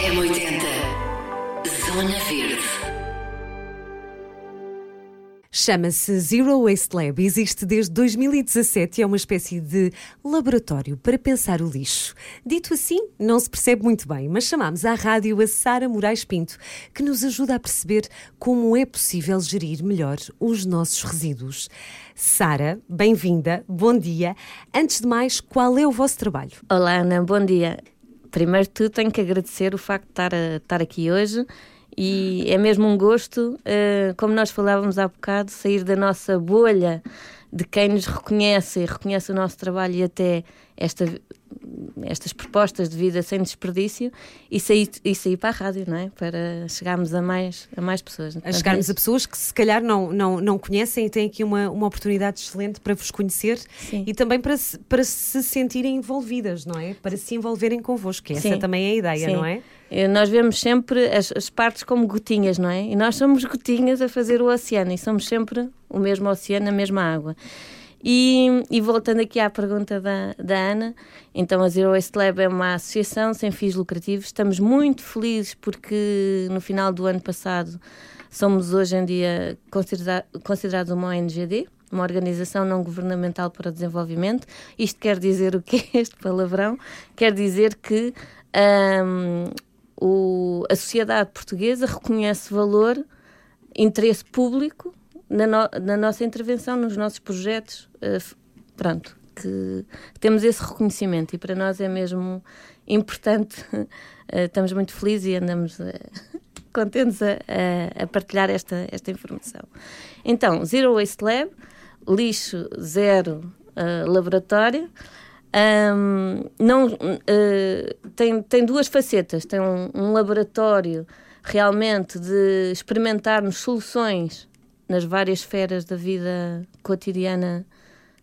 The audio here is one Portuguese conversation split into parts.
M80 Zona Verde Chama-se Zero Waste Lab. Existe desde 2017 e é uma espécie de laboratório para pensar o lixo. Dito assim, não se percebe muito bem, mas chamamos à rádio a Sara Moraes Pinto, que nos ajuda a perceber como é possível gerir melhor os nossos resíduos. Sara, bem-vinda, bom dia. Antes de mais, qual é o vosso trabalho? Olá, Ana, bom dia. Primeiro de tudo, tenho que agradecer o facto de estar, a, estar aqui hoje e é mesmo um gosto, uh, como nós falávamos há bocado, sair da nossa bolha de quem nos reconhece e reconhece o nosso trabalho e até esta estas propostas de vida sem desperdício e sair, e sair para a rádio, não é? Para chegarmos a mais, a mais pessoas. A chegarmos a pessoas que se calhar não, não, não conhecem e têm aqui uma, uma oportunidade excelente para vos conhecer Sim. e também para se, para se sentirem envolvidas, não é? Para se envolverem convosco, essa Sim. também é a ideia, Sim. não é? Eh, nós vemos sempre as, as, partes como gotinhas, não é? E nós somos gotinhas a fazer o oceano e somos sempre o mesmo oceano, a mesma água. E, e, voltando aqui à pergunta da, da Ana, então a Zero Waste Lab é uma associação sem fins lucrativos. Estamos muito felizes porque no final do ano passado somos hoje em dia considera considerados uma ONGD, uma organização não governamental para o desenvolvimento. Isto quer dizer o que este palavrão? Quer dizer que um, o, a sociedade portuguesa reconhece valor, interesse público na, no, na nossa intervenção, nos nossos projetos, uh, pronto, que temos esse reconhecimento e para nós é mesmo importante. Uh, estamos muito felizes e andamos uh, contentes a, a, a, partilhar esta, esta informação. Então, Zero Waste Lab, lixo zero laboratório. Um, não, tem, tem duas facetas. Tem um, um laboratório realmente de experimentarmos soluções nas várias esferas da vida cotidiana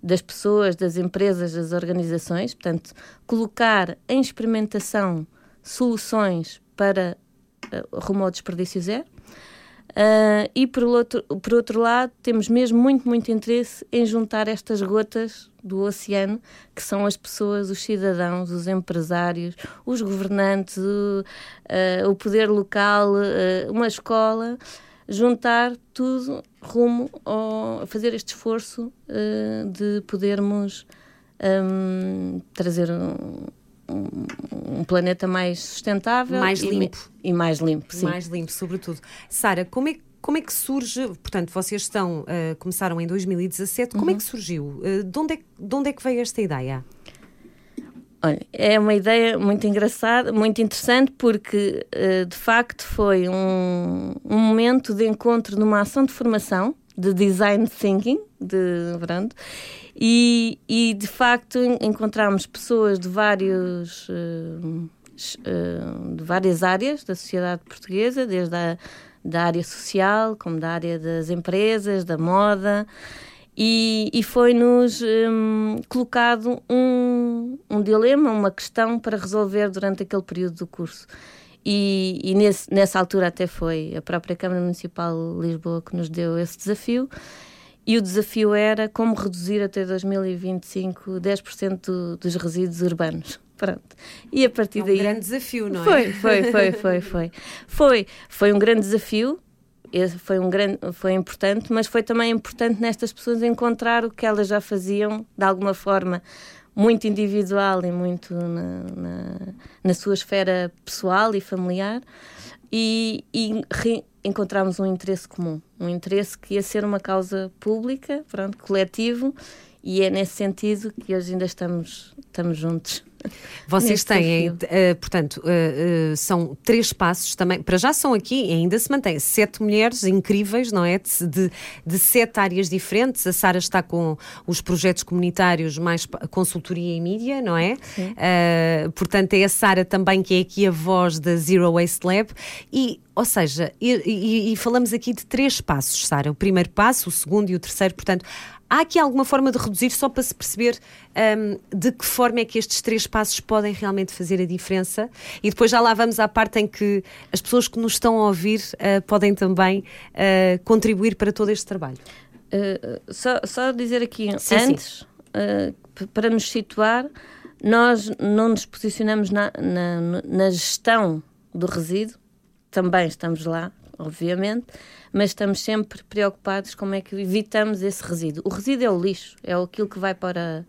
das pessoas, das empresas, das organizações. Portanto, colocar em experimentação soluções para uh, rumo ao desperdício zero. Uh, e por outro, por outro lado, temos mesmo muito, muito interesse em juntar estas gotas do oceano, que são as pessoas, os cidadãos, os empresários, os governantes, o, uh, o poder local, uma escola, juntar tudo rumo a fazer este esforço uh, de podermos um, trazer um, um, um, planeta mais sustentável mais limpo e, e mais limpo sim. mais limpo sobretudo Sara como é como é que surge, portanto, vocês estão, uh, começaram em 2017, como é uhum. é que surgiu? Uh, de, onde é, de onde é que veio esta ideia? Olha, é uma ideia muito engraçada, muito interessante, porque uh, de facto foi um, um, momento de encontro numa ação de formação de design thinking, de pronto, e, e de facto encontramos pessoas de vários uh, uh, de várias áreas da sociedade portuguesa, desde a da área social, como da área das empresas, da moda, e, e foi-nos um, colocado um, um dilema, uma questão para resolver durante aquele período do curso. E, e nesse, nessa altura até foi a própria Câmara Municipal de Lisboa que nos deu esse desafio. E o desafio era como reduzir até 2025 10% do, dos resíduos urbanos. Pronto. E a partir é um daí. grande desafio, não é? Foi, foi, foi, foi, foi. Foi, foi um grande desafio esse foi um grande foi importante mas foi também importante nestas pessoas encontrar o que elas já faziam de alguma forma muito individual e muito na, na, na sua esfera pessoal e familiar e, e re, encontramos um interesse comum um interesse que ia ser uma causa pública pronto coletivo e é nesse sentido que hoje ainda estamos estamos juntos vocês têm, uh, portanto, uh, uh, são três passos também, para já são aqui, ainda se mantém, sete mulheres incríveis, não é? De, de, de sete áreas diferentes. A Sara está com os projetos comunitários mais consultoria e mídia, não é? portanto, é a Sara também que é aqui a voz da Zero Waste Lab e ou seja, e, e, e, falamos aqui de três passos, Sara. O primeiro passo, o segundo e o terceiro. Portanto, há aqui alguma forma de reduzir só para se perceber um, de que forma é que estes três passos podem realmente fazer a diferença? E depois já lá vamos à parte em que as pessoas que nos estão a ouvir uh, podem também uh, contribuir para todo este trabalho. Uh, só, só, dizer aqui, sim, antes, sim. para nos situar, nós não nos posicionamos na, na, na gestão do resíduo, também estamos lá, obviamente, mas estamos sempre preocupados como é que evitamos esse resíduo. O resíduo é o lixo, é aquilo que vai para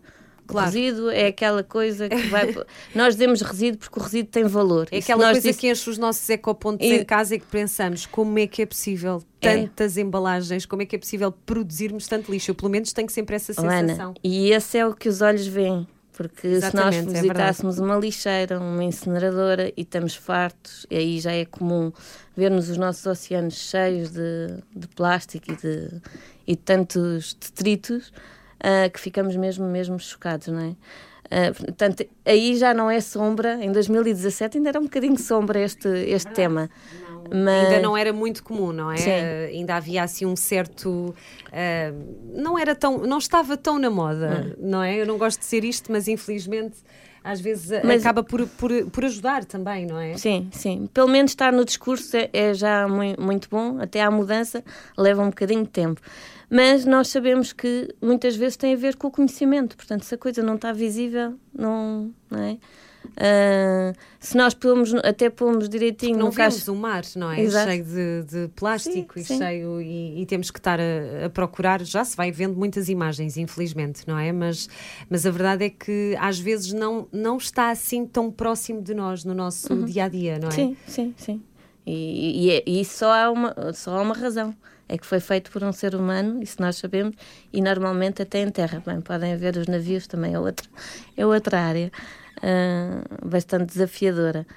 Claro. Resíduo é aquela coisa que vai. nós dizemos resíduo porque o resíduo tem valor. É aquela coisa que enche os nossos ecopontos e... em casa e que pensamos como é que é possível é. tantas é. embalagens, como é que é possível produzirmos tanto lixo? Eu, pelo menos, tenho sempre essa sensação. Ana, e esse é o que os olhos veem. Porque Exatamente, se nós é visitássemos é uma lixeira, uma incineradora e estamos fartos, e aí já é comum vermos os nossos oceanos cheios de, de plástico e de, e de tantos detritos, uh, que ficamos mesmo, mesmo chocados, não é? Uh, portanto, aí já não é sombra, em 2017 ainda era um bocadinho sombra este, este tema. Não, mas... Ainda não era muito comum, não é? Uh, ainda havia assim um certo. Uh, não era tão. não estava tão na moda, hum. não é? Eu não gosto de ser isto, mas infelizmente às vezes mas... acaba por, por, por ajudar também, não é? Sim, sim. Pelo menos estar no discurso é, é já muito, muito bom, até à mudança leva um bocadinho de tempo mas nós sabemos que muitas vezes tem a ver com o conhecimento, portanto, se a coisa não está visível, não, não é? Uh, se nós pomos, até pomos direitinho não no vemos o mar, não é? Exato. Cheio de, de plástico sim, e sim. cheio e, e, temos que estar a, a, procurar, já se vai vendo muitas imagens, infelizmente, não é? Mas, mas a verdade é que às vezes não, não está assim tão próximo de nós no nosso uhum. dia a dia, não é? Sim, sim, sim. E, e, é, e só, há uma, só há uma razão é que foi feito por um ser humano, isso nós sabemos, e normalmente até em terra. Bem, podem haver os navios, também é outra, é outra área uh, bastante desafiadora.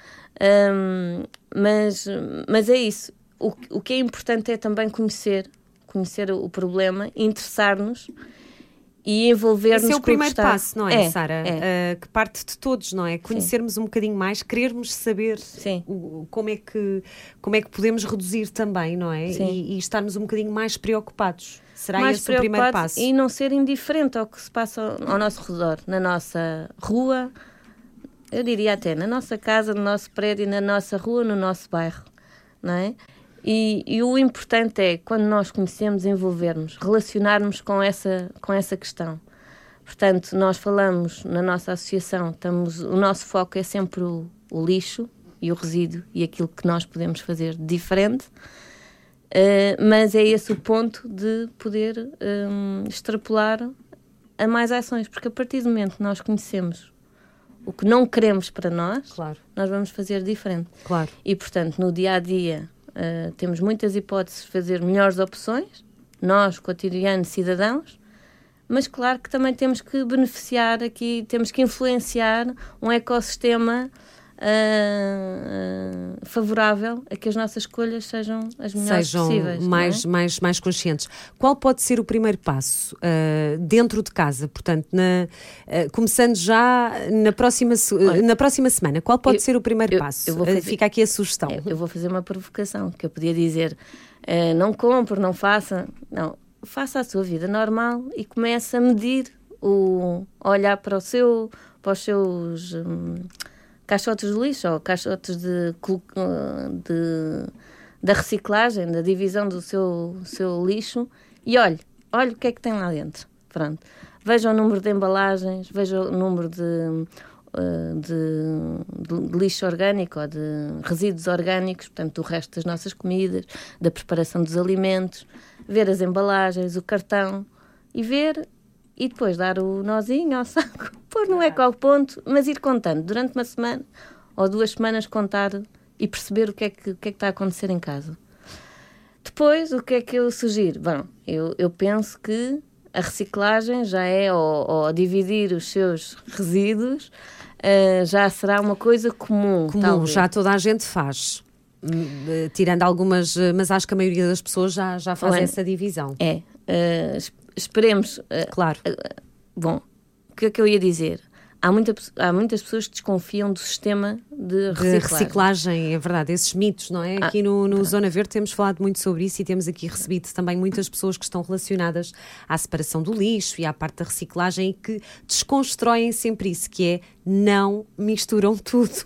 Um, mas, mas é isso. O, o que é importante é também conhecer, conhecer o problema, interessar-nos e envolver-nos Esse é o primeiro passo, não é, é Sara? É. Uh, que parte de todos, não é? Conhecermos Sim. um bocadinho mais, querermos saber o, como, é que, como é que podemos reduzir também, não é? E, e, estarmos um bocadinho mais preocupados. Será mais esse o primeiro passo? E não ser indiferente ao que se passa ao, ao nosso redor, na nossa rua, eu diria até na nossa casa, no nosso prédio, na nossa rua, no nosso bairro, não é? E, e, o importante é, quando nós conhecemos, envolvermos, relacionarmos com essa, com essa questão. Portanto, nós falamos na nossa associação, estamos, o nosso foco é sempre o, o lixo e o resíduo e aquilo que nós podemos fazer diferente, uh, mas é esse o ponto de poder um, extrapolar a mais ações, porque a partir do momento que nós conhecemos o que não queremos para nós, claro. nós vamos fazer diferente. Claro. E, portanto, no dia a dia Uh, temos muitas hipóteses de fazer melhores opções, nós, cotidianos cidadãos, mas claro que também temos que beneficiar aqui, temos que influenciar um ecossistema uh, uh, favorável a que as nossas escolhas sejam as melhores sejam possíveis. É? Mais, é? mais, mais conscientes. Qual pode ser o primeiro passo uh, dentro de casa? Portanto, na, começando já na próxima, Olha, na próxima semana, qual pode eu, ser o primeiro eu, passo? Eu fazer, Fica aqui a sugestão. É, eu vou fazer uma provocação, que eu podia dizer não compre, não faça. Não, faça a sua vida normal e comece a medir o olhar para o seu para os seus hum, caixotes de lixo ou caixotes de, de, da reciclagem, da divisão do seu, seu lixo e olhe, olhe o que é que tem lá dentro. Pronto. Veja o número de embalagens, veja o número de, eh, de, de, lixo orgânico ou de resíduos orgânicos, portanto, do resto das nossas comidas, da preparação dos alimentos, ver as embalagens, o cartão e ver e depois dar o nozinho ao saco, pôr no eco ao ponto, mas ir contando durante uma semana ou duas semanas contar e perceber o que é que, o que, é que está a acontecer em casa. Depois, o que é que eu sugiro? Bom, eu, eu penso que a reciclagem já é, ou, ou dividir os seus resíduos, uh, já será uma coisa comum. Comum, talvez. já toda a gente faz. Hum, tirando algumas, mas acho que a maioria das pessoas já, já faz essa divisão. É. Esperemos. Eh, claro. Bom, o que é que eu ia dizer? Há, muita, há muitas pessoas que desconfiam do sistema de reciclagem. De reciclagem, é verdade, esses mitos, não é? Ah, aqui no, no Zona Verde temos falado muito sobre isso e temos aqui recebido também muitas pessoas que estão relacionadas à separação do lixo e à parte da reciclagem e que desconstroem sempre isso, que é não misturam tudo.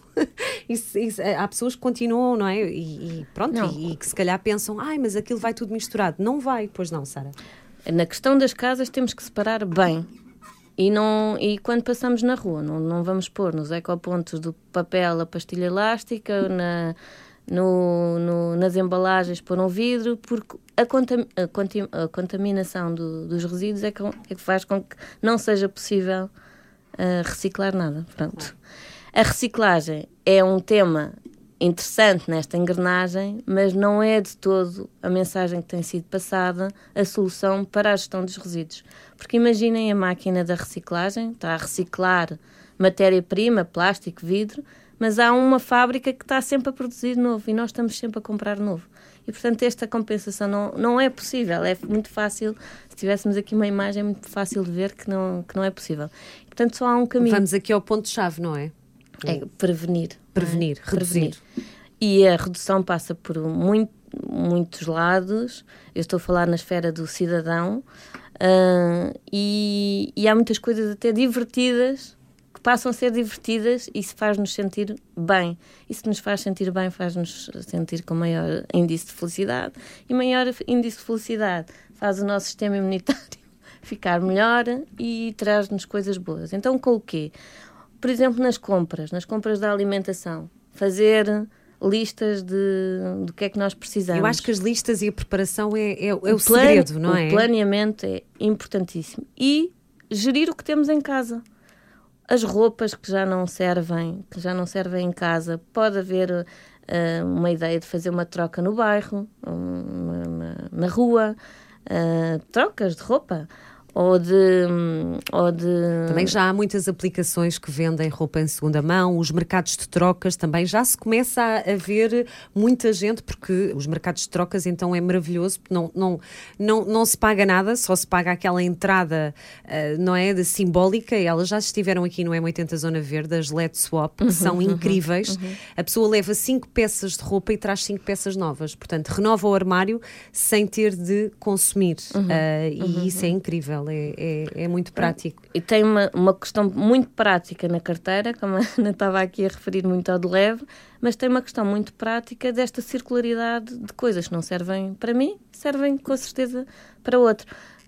isso, isso, há pessoas que continuam, não é? E, e pronto, e, e, que se calhar pensam, ai, mas aquilo vai tudo misturado. Não vai, pois não, Sara. Na questão das casas temos que separar bem. E, não, e quando passamos na rua, não, não vamos pôr nos ecopontos do papel a pastilha elástica, na, no, no, nas embalagens pôr um vidro, porque a, contam, a, contim, a contaminação do, dos resíduos é que, é que, faz com que não seja possível uh, reciclar nada. Pronto. A reciclagem é um tema interessante nesta engrenagem, mas não é de todo a mensagem que tem sido passada a solução para a gestão dos resíduos. Porque imaginem a máquina da reciclagem, está a reciclar matéria-prima, plástico, vidro, mas há uma fábrica que está sempre a produzir novo e nós estamos sempre a comprar novo. E, portanto, esta compensação não, não é possível. É muito fácil, se tivéssemos aqui uma imagem, é muito fácil de ver que não, que não é possível. Portanto, só há um caminho. Vamos aqui ao ponto-chave, não é? É prevenir. Prevenir, é? reduzir. Prevenir. E a redução passa por muito, muitos lados. Eu estou a falar na esfera do cidadão. Uh, e, e há muitas coisas até divertidas que passam a ser divertidas e isso faz-nos sentir bem. E se nos faz sentir bem, faz-nos sentir com maior índice de felicidade. E maior índice de felicidade faz o nosso sistema imunitário ficar melhor e traz-nos coisas boas. Então, com o quê? Por exemplo, nas compras, nas compras da alimentação, fazer listas de do que é que nós precisamos. Eu acho que as listas e a preparação é, é, é o, o segredo, não é? O planeamento é importantíssimo. E gerir o que temos em casa. As roupas que já não servem, que já não servem em casa, pode haver uh, uma ideia de fazer uma troca no bairro, uma, uma, na rua, uh, trocas de roupa ou de, ou de. Também já há muitas aplicações que vendem roupa em segunda mão, os mercados de trocas também já se começa a, ver muita gente, porque os mercados de trocas então é maravilhoso, não, não, não, não se paga nada, só se paga aquela entrada, uh, não é? De simbólica, elas já estiveram aqui no M80 Zona Verde, as LED Swap, que uhum, são uhum, incríveis. Uhum. A pessoa leva cinco peças de roupa e traz cinco peças novas, portanto, renova o armário sem ter de consumir, uh, e uhum, isso é incrível é, é, é muito prático. E tem uma, uma questão muito prática na carteira, como a Ana estava aqui a referir muito ao de leve, mas tem uma questão muito prática desta circularidade de coisas que não servem para mim, servem com certeza para outro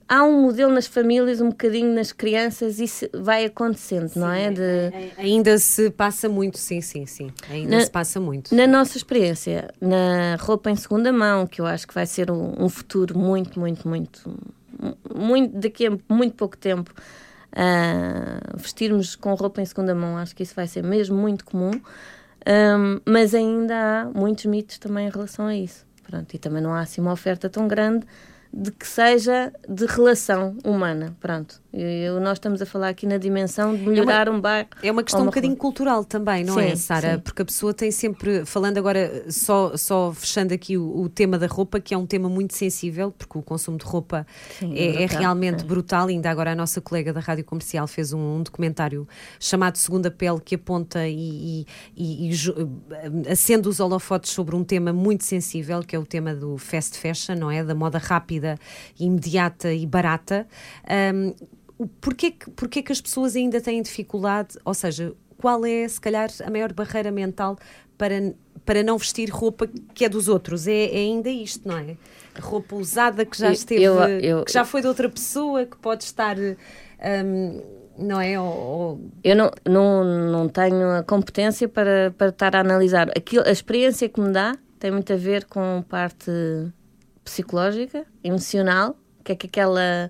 há um modelo nas famílias, um bocadinho nas crianças, isso vai acontecendo, sim, não é? De... Ainda se passa muito, sim, sim, sim. Ainda na, se passa muito. Na nossa experiência, na roupa em segunda mão, que eu acho que vai ser um, um futuro muito, muito, muito muito, daqui a muito pouco tempo uh, vestirmos com roupa em segunda mão. Acho que isso vai ser mesmo muito comum. Um, mas ainda há muitos mitos também em relação a isso. Pronto, e também não há assim uma oferta tão grande de que seja de relação humana. Pronto. Eu, nós estamos a falar aqui na dimensão de melhorar é uma, um bairro. É uma questão um bocadinho cultural também, não é, sim, é, Sara? Porque a pessoa tem sempre, falando agora, só, só fechando aqui o, o, tema da roupa, que é um tema muito sensível, porque o consumo de roupa sim, é, é, é realmente é. brutal. Ainda agora a nossa colega da Rádio Comercial fez um, um documentário chamado Segunda Pele, que aponta e, e, e, e acende os holofotes sobre um tema muito sensível, que é o tema do fast fashion, não é? Da moda rápida, imediata e barata. Um, porquê, porquê que as pessoas ainda têm dificuldade, ou seja, qual é, se calhar, a maior barreira mental para, para não vestir roupa que é dos outros? É, é ainda isto, não é? roupa usada que já esteve, eu, eu, que já foi de outra pessoa, que pode estar. Um, não é? Ou... Eu não, não, não tenho a competência para, para estar a analisar. Aquilo, a experiência que me dá tem muito a ver com parte psicológica, emocional, que é que aquela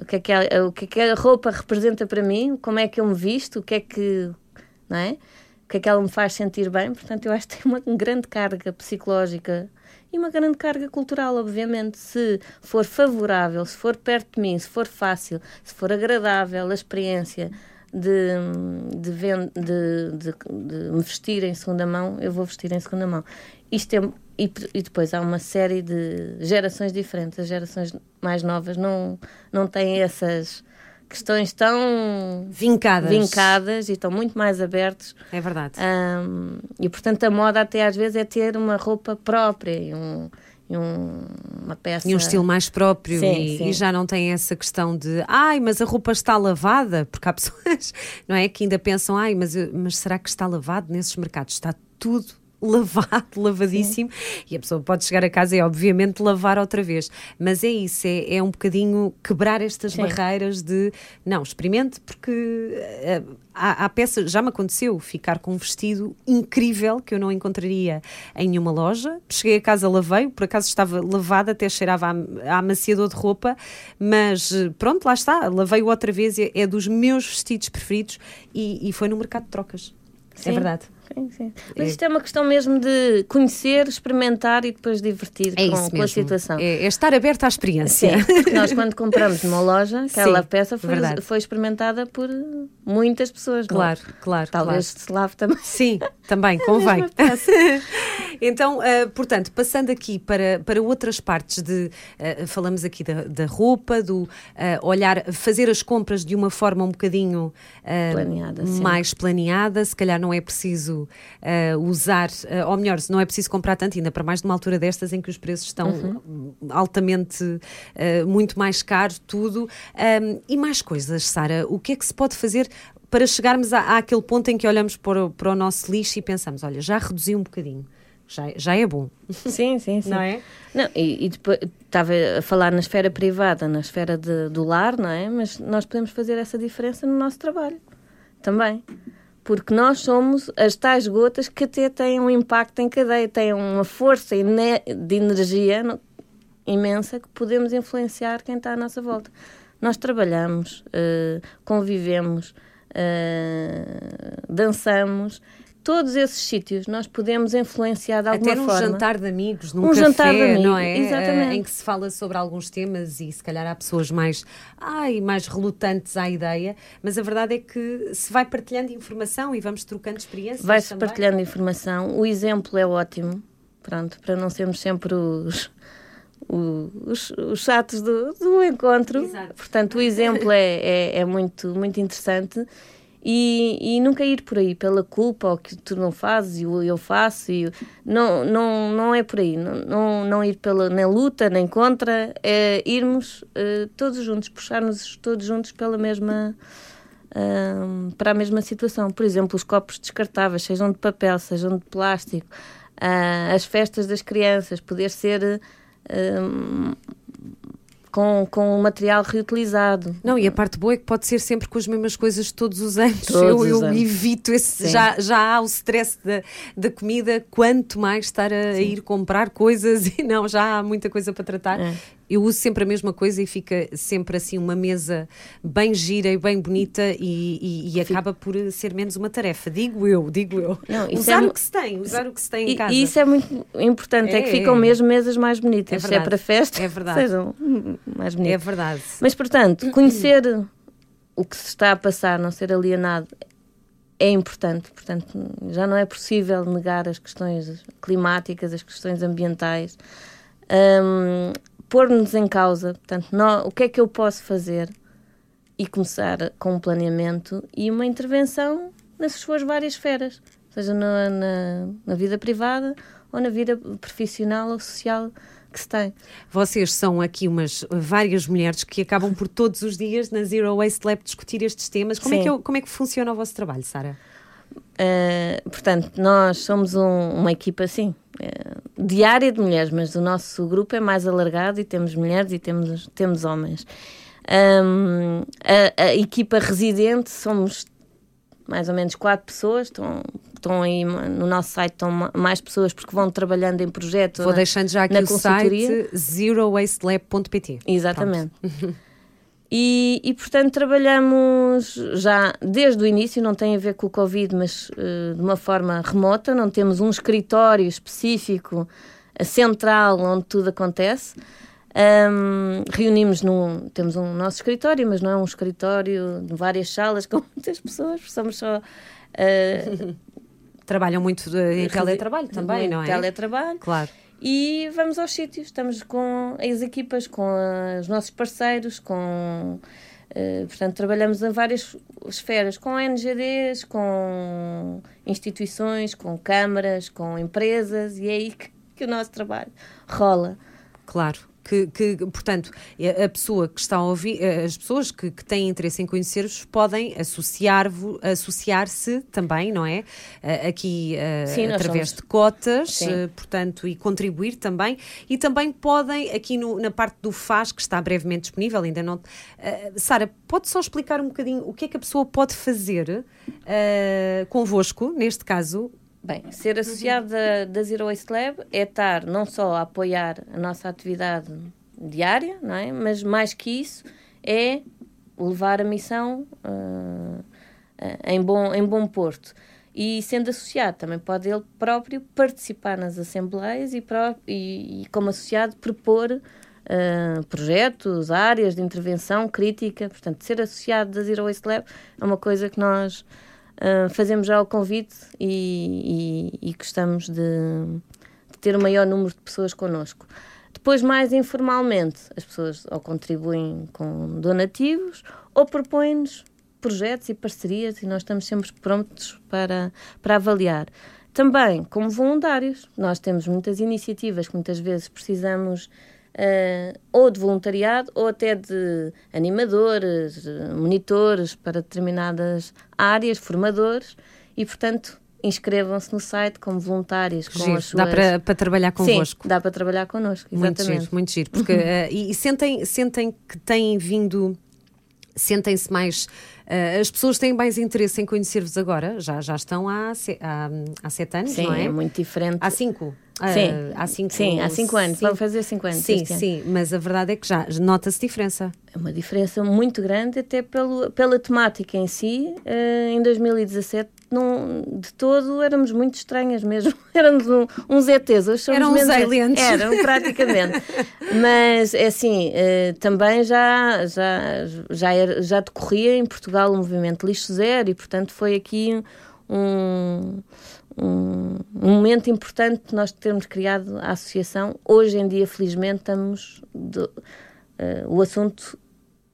o que é que a, o que é que a roupa representa para mim, como é que eu me visto, o que é que, não é? O que é que ela me faz sentir bem. Portanto, eu acho que tem uma grande carga psicológica e uma grande carga cultural, obviamente. Se for favorável, se for perto de mim, se for fácil, se for agradável a experiência de, de, de, de, de me vestir em segunda mão, eu vou vestir em segunda mão. Isto é e, e, depois há uma série de gerações diferentes. As gerações mais novas não, não têm essas questões tão vincadas. vincadas e estão muito mais abertos. É verdade. Um, e portanto a moda até às vezes é ter uma roupa própria e, um, e um, uma peça. E um estilo mais próprio sim, e, sim. e, já não tem essa questão de ai, mas a roupa está lavada, porque há pessoas não é, que ainda pensam, ai, mas, mas será que está lavado nesses mercados? Está tudo lavado, lavadíssimo, Sim. e a pessoa pode chegar a casa e, obviamente, lavar outra vez. Mas é isso, é, é um bocadinho quebrar estas Sim. barreiras de não, experimente, porque uh, há, há peças, já me aconteceu ficar com um vestido incrível que eu não encontraria em nenhuma loja. Cheguei a casa, lavei, por acaso estava lavada, até cheirava a, a amaciador de roupa, mas eh, pronto, lá está, lavei-o outra vez, é, é dos meus vestidos preferidos e, e foi no mercado de trocas. Sim. É verdade. Sim, sim. Mas isto é uma questão mesmo de conhecer, experimentar e depois divertir é com, com, a situação. É, é, estar aberto à experiência. Sim, nós quando compramos numa loja, aquela sim, peça foi, foi, experimentada por muitas pessoas. Claro, não? claro. Talvez claro. se lave também. Sim, também, convém. então, uh, portanto, passando aqui para, para outras partes de. Uh, falamos aqui da, da roupa, do uh, olhar, fazer as compras de uma forma um bocadinho planeada, mais planeada, se calhar não é preciso uh, usar, uh, ou melhor, se não é preciso comprar tanto, ainda para mais de uma altura destas em que os preços estão uhum. altamente, uh, muito mais caros, tudo. Um, e mais coisas, Sara, o que é que se pode fazer para chegarmos a, àquele ponto em que olhamos para o, para o nosso lixo e pensamos, olha, já reduzi um bocadinho já, já é bom. Sim, sim, sim. Não é? Não, e, e depois estava a falar na esfera privada, na esfera de, do lar, não é? Mas nós podemos fazer essa diferença no nosso trabalho também porque nós somos as tais gotas que até têm um impacto em cadeia, têm uma força de energia imensa que podemos influenciar quem está à nossa volta. Nós trabalhamos, uh, convivemos, uh, dançamos todos esses sítios nós podemos influenciar de alguma Até forma. Até um jantar de amigos, num um café, jantar de amigos, não é? Exatamente. Uh, em que se fala sobre alguns temas e se calhar há pessoas mais, ai, mais relutantes à ideia, mas a verdade é que se vai partilhando informação e vamos trocando experiências Vai-se partilhando informação, o exemplo é ótimo, pronto, para não sermos sempre os... Os, os chatos do, do encontro, Exato. portanto, o exemplo é, é, é muito, muito interessante e, e nunca ir por aí pela culpa ou que tu não fazes e eu faço e não, não, não é por aí. Não, não, não ir pela nem luta nem contra é irmos uh, todos juntos puxarmos todos juntos pela mesma para a mesma situação. Por exemplo os copos descartáveis sejam de papel sejam de plástico uh, as festas das crianças poder ser com, com material reutilizado. Não, e a parte boa é que pode ser sempre com as mesmas coisas todos os anos. Todos eu, eu anos. evito esse. Já, já há o stress da, da comida, quanto mais estar a, a, ir comprar coisas e não, já há muita coisa para tratar. É eu uso sempre a mesma coisa e fica sempre assim uma mesa bem gira e bem bonita e, e, e acaba por ser menos uma tarefa. Digo eu, digo eu. Não, usar é o que se tem, usar o que se tem em casa. E isso é muito importante, é, é que ficam mesmo mesas mais bonitas. É verdade, Se é para festa, é verdade. sejam mais bonitas. É verdade. Mas, portanto, conhecer o que se está a passar, não ser alienado, é importante. Portanto, já não é possível negar as questões climáticas, as questões ambientais. Um, pôr-nos em causa, portanto, não, o que é que eu posso fazer e começar com um planeamento e uma intervenção nas suas várias esferas, seja na, na, na vida privada ou na vida profissional ou social que se tem. Vocês são aqui umas várias mulheres que acabam por todos os dias na Zero Waste Lab discutir estes temas. Como, é que, como é que funciona o vosso trabalho, Sara? Uh, portanto, nós somos um, uma equipa, assim, diária de mulheres, mas o nosso grupo é mais alargado e temos mulheres e temos, temos homens. Um, a, a, equipa residente somos mais ou menos quatro pessoas, estão, estão aí no nosso site, estão mais pessoas porque vão trabalhando em projetos. Vou deixando já aqui o site zerowastelab.pt. Exatamente. E, e, portanto, trabalhamos já desde o início, não tem a ver com o Covid, mas uh, de uma forma remota, não temos um escritório específico, central, onde tudo acontece. Um, reunimos num. Temos um nosso escritório, mas não é um escritório de várias salas com muitas pessoas, somos só. Uh, Trabalham muito em teletrabalho também, não é? Teletrabalho. Claro e vamos aos sítios. Estamos com as equipas, com os nossos parceiros, com. Uh, portanto, trabalhamos em várias esferas, com NGDs, com instituições, com câmaras, com empresas, e é aí que, que o nosso trabalho rola. Claro. Que, que, portanto, a pessoa que está a ouvir, as pessoas que, que têm interesse em conhecer-vos podem associar-se associar também, não é? Aqui Sim, através somos. de cotas, portanto, e contribuir também. E também podem, aqui no, na parte do FAS, que está brevemente disponível, ainda não. Sara, pode só explicar um bocadinho o que é que a pessoa pode fazer uh, convosco, neste caso, Bem, ser associado da, da Zero Waste Lab é estar não só a apoiar a nossa atividade diária, não é? mas mais que isso, é levar a missão uh, em, bom, em bom porto. E sendo associado, também pode ele próprio participar nas assembleias e, e, e como associado, propor uh, projetos, áreas de intervenção crítica. Portanto, ser associado da Zero Waste Lab é uma coisa que nós Uh, fazemos já o convite e, e, e gostamos de, de, ter o maior número de pessoas connosco. Depois, mais informalmente, as pessoas ou contribuem com donativos ou propõem-nos projetos e parcerias e nós estamos sempre prontos para, para avaliar. Também como voluntários, nós temos muitas iniciativas que muitas vezes precisamos uh, ou de voluntariado ou até de animadores, monitores para determinadas áreas, formadores, e portanto inscrevam-se no site como voluntários. Com giro, suas... Dá para, para trabalhar convosco. Sim, dá para trabalhar connosco, exatamente. Muito giro, muito giro. Porque, uh, e, e sentem, sentem que têm vindo sentem-se mais. Uh, as pessoas têm mais interesse em conhecer-vos agora, já, já estão há, há, há sete anos, Sim, não é? é muito diferente. Há cinco. Sim, uh, há cinco, sim, há cinco anos, vamos fazer cinco anos. Sim, sim, mas a verdade é que já nota-se diferença. É uma diferença muito grande, até pelo, pela temática em si. Uh, em 2017, não, de todo, éramos muito estranhas mesmo. éramos um, uns ETs, hoje somos Eram menos uns aliens. Eram, praticamente. mas, é assim, uh, também já, já, já, era, já decorria em Portugal o movimento Lixo Zero e, portanto, foi aqui um um, um, momento importante nós termos criado a associação. Hoje em dia, felizmente, estamos. De, uh, o assunto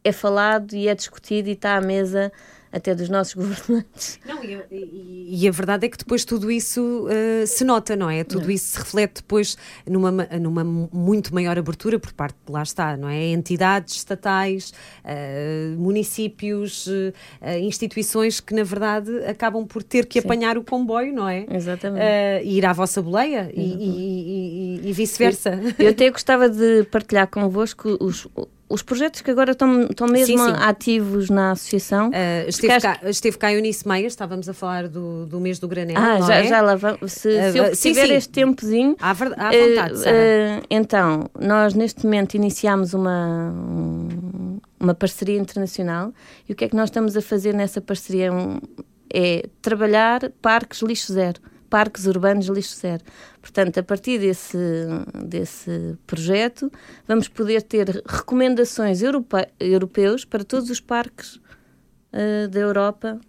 é falado e é discutido e está à mesa até dos nossos governantes. Não, e, e, e, a verdade é que depois tudo isso uh, se nota, não é? Tudo não. isso se reflete depois numa, numa muito maior abertura por parte, lá está, não é? Entidades estatais, uh, municípios, uh, instituições que na verdade acabam por ter que Sim. apanhar o comboio, não é? Exatamente. e ir à vossa boleia e, e vice-versa. Eu, eu até gostava de partilhar convosco os, os projetos que agora estão, estão mesmo sim, sim. ativos na associação. Uh, esteve, acho... cá, esteve cá a Eunice Meia, estávamos a falar do, do mês do granel. Ah, já, é? já lá vamos. Se, uh, se eu sim, tiver este tempozinho. À, à vontade, uh, Então, nós neste momento iniciamos uma, uma parceria internacional e o que é que nós estamos a fazer nessa parceria? É trabalhar parques lixo zero parques urbanos lixo zero. Portanto, a partir desse, desse projeto, vamos poder ter recomendações europe, europeus para todos os parques uh, da Europa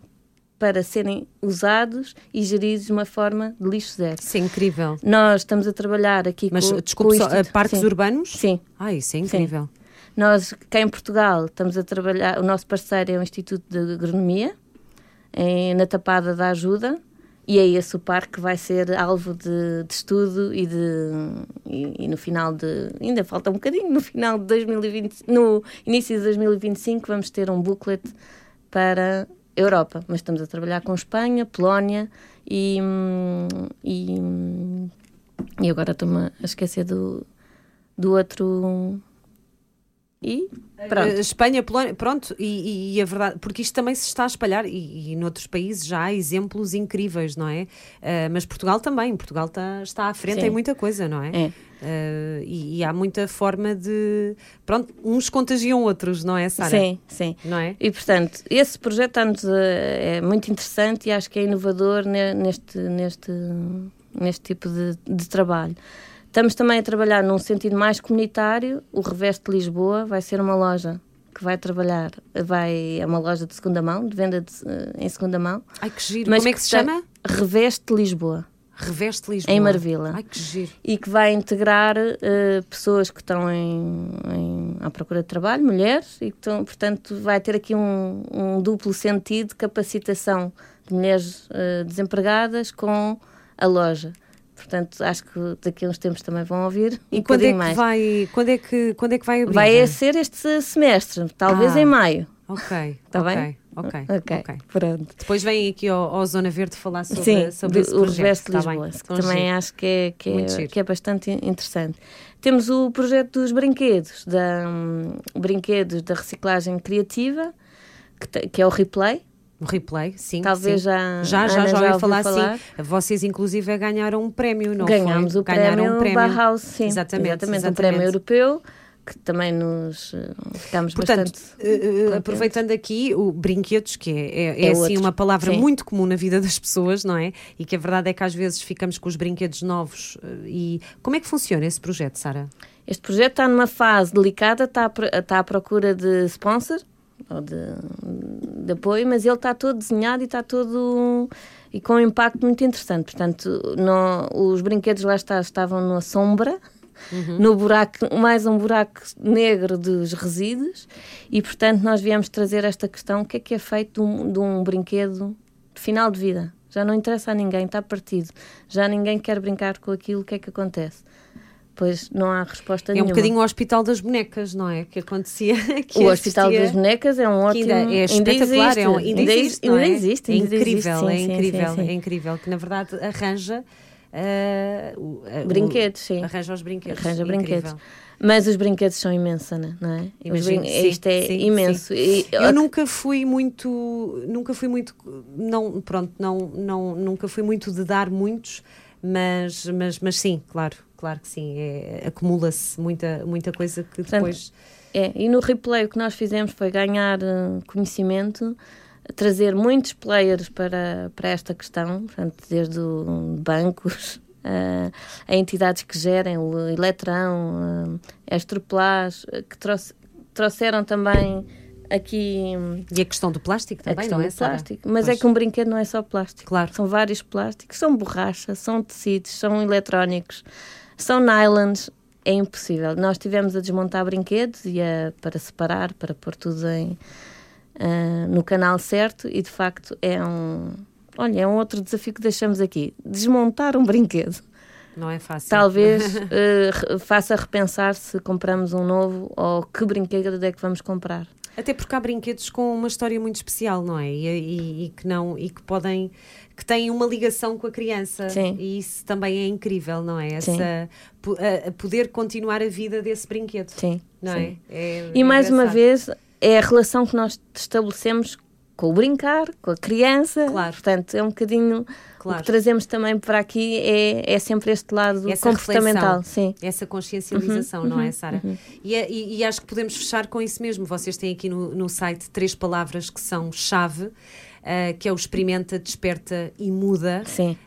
para serem usados e geridos de uma forma de lixo zero. Isso é incrível. Nós estamos a trabalhar aqui Mas, com... desculpe, com só, parques Sim. urbanos? Sim. Ah, isso é incrível. Sim. Nós, cá em Portugal, estamos a trabalhar... O nosso parceiro é o Instituto de Agronomia, em, na Tapada da Ajuda, e é esse o parque que vai ser alvo de, de estudo e, de, e, e, no final de. Ainda falta um bocadinho, no final de 2020, no início de 2025, vamos ter um booklet para Europa. Mas estamos a trabalhar com Espanha, Polónia e. E, e agora estou-me a esquecer do, do outro e pronto. Uh, Espanha, Polónia, pronto, e, e, a verdade, porque isto também se está a espalhar e, e noutros países já há exemplos incríveis, não é? Uh, mas Portugal também, Portugal está, está à frente Sim. em muita coisa, não é? é. Uh, e, e, há muita forma de. Pronto, uns contagiam outros, não é, Sara? Sim, sim. Não é? E portanto, esse projeto é muito interessante e acho que é inovador neste, neste, neste tipo de, de trabalho. Estamos também a trabalhar num sentido mais comunitário. O Reveste de Lisboa vai ser uma loja que vai trabalhar, vai, é uma loja de segunda mão, de venda de, uh, em segunda mão. Ai, que giro. Mas Como é que, que se chama? Reveste Lisboa. Reveste Lisboa. Em Marvila. Ai, que giro. E que vai integrar uh, pessoas que estão em, em, à procura de trabalho, mulheres, e que estão, portanto, vai ter aqui um, um duplo sentido de capacitação de mulheres uh, desempregadas com a loja. Portanto acho que daqui a uns tempos também vão ouvir. E um quando é que mais. vai? Quando é que quando é que vai abrir? Vai ser este semestre, talvez ah, em maio. Ok, está okay. bem. Ok, ok. okay. Pronto. Depois vem aqui ao, ao, Zona Verde falar sobre, Sim, sobre o reverso de Lisboa, que também acho que é, que, é, que é bastante interessante. Temos o projeto dos brinquedos, da, um, brinquedos da reciclagem criativa, que, que é o Replay. O replay, sim. Talvez sim. já. Já, já, já ouvi falar, falar, sim. Vocês, inclusive, ganharam um prémio, não Ganhámos foi? o Ganharam prémio, um prémio Bauhaus, sim. Exatamente, exatamente, exatamente. um prémio europeu que também nos uh, ficamos Portanto, bastante. Uh, aproveitando aqui o brinquedos, que é, é, é, é assim outro. uma palavra Sim. muito comum na vida das pessoas, não é? E que a verdade é que às vezes ficamos com os brinquedos novos. E como é que funciona esse projeto, Sara? Este projeto está numa fase delicada, está, está à procura de sponsor ou de, de apoio, mas ele está todo desenhado e está todo e com um impacto muito interessante. Portanto, os brinquedos lá está, estavam na sombra uhum. no buraco, mais um buraco negro dos resíduos, e portanto nós viemos trazer esta questão: o que é que é feito de um, de um brinquedo de final de vida? Já não interessa a ninguém, está partido. Já ninguém quer brincar com aquilo, o que é que acontece? Pois não há resposta é nenhuma. É um bocadinho o Hospital das Bonecas, não é? Que acontecia. Que o Hospital das Bonecas é um ótimo. Ainda é espetacular, ainda existe. É um, ainda, existe, ainda existe, é? Ainda é incrível, sim, é incrível, sim, sim, é incrível. Que na verdade arranja Uh, brinquedos, sim. Arranja os brinquedos. Arranja brinquedos. Mas os brinquedos são imensos, não é? Imagino, sim, Isto é sim, imenso. Sim. E, eu nunca fui muito, nunca fui muito, não, pronto, não, não, nunca fui muito de dar muitos, mas, mas, mas sim, claro, claro que sim. É, Acumula-se muita, muita coisa que Portanto, depois. É, e no replay o que nós fizemos foi ganhar uh, conhecimento trazer muitos players para, para esta questão, portanto, desde o, bancos uh, a entidades que gerem, o Eletrão, uh, a Estroplas, que trouxe, trouxeram também aqui. E a questão do plástico também, a questão não é? Do plástico. Mas é pois. é que um brinquedo não é só plástico. Claro. São vários plásticos, são borracha, são tecidos, são eletrónicos, são nylons. É impossível. Nós estivemos a desmontar brinquedos e a, para separar, para pôr tudo em, uh, no canal certo e de facto é um. Olha, é um outro desafio que deixamos aqui. Desmontar um brinquedo. Não é fácil. Talvez uh, faça repensar se compramos um novo ou que brinquedo é que vamos comprar. Até porque há brinquedos com uma história muito especial, não é? E, e, e, que não e que podem que têm uma ligação com a criança. Sim. E isso também é incrível, não é? Essa a, a poder continuar a vida desse brinquedo. Sim. Não é? sim. é? é? E mais uma vez é a relação que nós estabelecemos com o brincar, com a criança. Claro. Portanto, é um bocadinho. Claro. O que trazemos também para aqui é, é sempre este lado essa comportamental. Sim. Essa consciencialização, uhum, não é, uhum, é, Sara? Uhum. E, e, e, acho que podemos fechar com isso mesmo. Vocês têm aqui no, no site três palavras que são chave, uh, que é o experimenta, desperta e muda. Sim.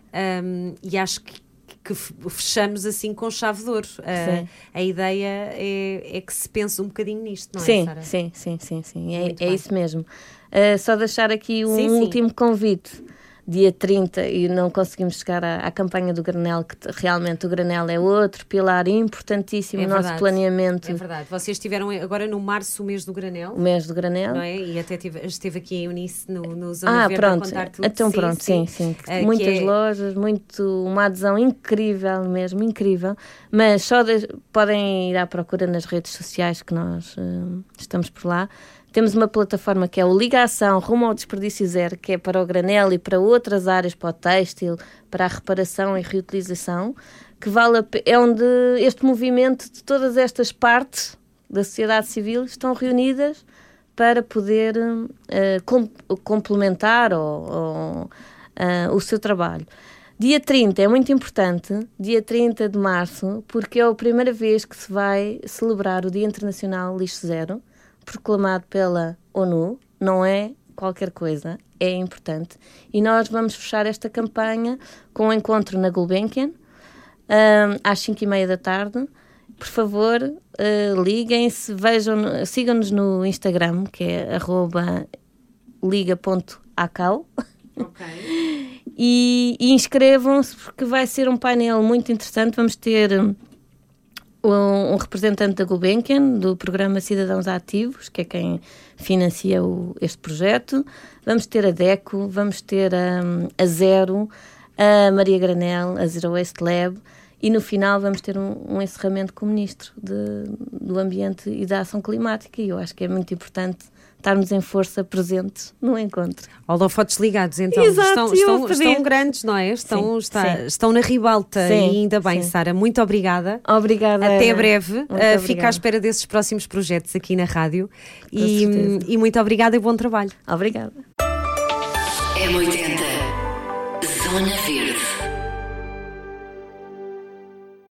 Um, e acho que que fechamos assim com chave de ouro. Uh, a ideia é, é, que se pense um bocadinho nisto, não sim, é, Sara? Sim, sim, sim, sim. É, é isso mesmo. Uh, só deixar aqui um sim, último sim. convite dia 30 e não conseguimos chegar à, à, campanha do granel, que realmente o granel é outro pilar importantíssimo é no nosso planeamento. É verdade. Vocês estiveram agora no março o mês do granel. O mês do granel. Não é? E até tive, esteve aqui em Eunice no, no Zona ah, Verde pronto. a contar tudo. Então pronto, sim, sim. sim. Uh, Muitas é... lojas, muito, uma adesão incrível mesmo, incrível. Mas só de, podem ir à procura nas redes sociais que nós uh, estamos por lá. Temos uma plataforma que é o Ligação Rumo ao Desperdício Zero, que é para o granel e para outras áreas, para o têxtil, para a reparação e reutilização, que vale é onde este movimento de todas estas partes da sociedade civil estão reunidas para poder uh, com, complementar ou, uh, o seu trabalho. Dia 30 é muito importante, dia 30 de março, porque é a primeira vez que se vai celebrar o Dia Internacional Lixo Zero proclamado pela ONU, não é qualquer coisa, é importante. E nós vamos fechar esta campanha com um encontro na Gulbenkian, um, às 5 e meia da tarde. Por favor, uh, liguem-se, vejam, sigam-nos no Instagram, que é arroba liga.acal. Okay. e, e inscrevam-se porque vai ser um painel muito interessante. Vamos ter um, representante da Gulbenkian, do programa Cidadãos Ativos, que é quem financia o, este projeto. Vamos ter a DECO, vamos ter a, a Zero, a Maria Granel, a Zero Waste Lab, e no final vamos ter um, um encerramento com o Ministro de, do Ambiente e da Ação Climática, e eu acho que é muito importante estarmos em força presentes no encontro. Holofotes ligados, então. Exato, estão, estão, estão, grandes, não é? Estão, sim, está, sim. estão na ribalta Sim, e ainda bem. Sara. Muito obrigada. Obrigada. Até Ana. breve. Muito Uh, fica à espera desses próximos projetos aqui na rádio. E, e muito obrigada e bom trabalho. Obrigada. M80 Zona Verde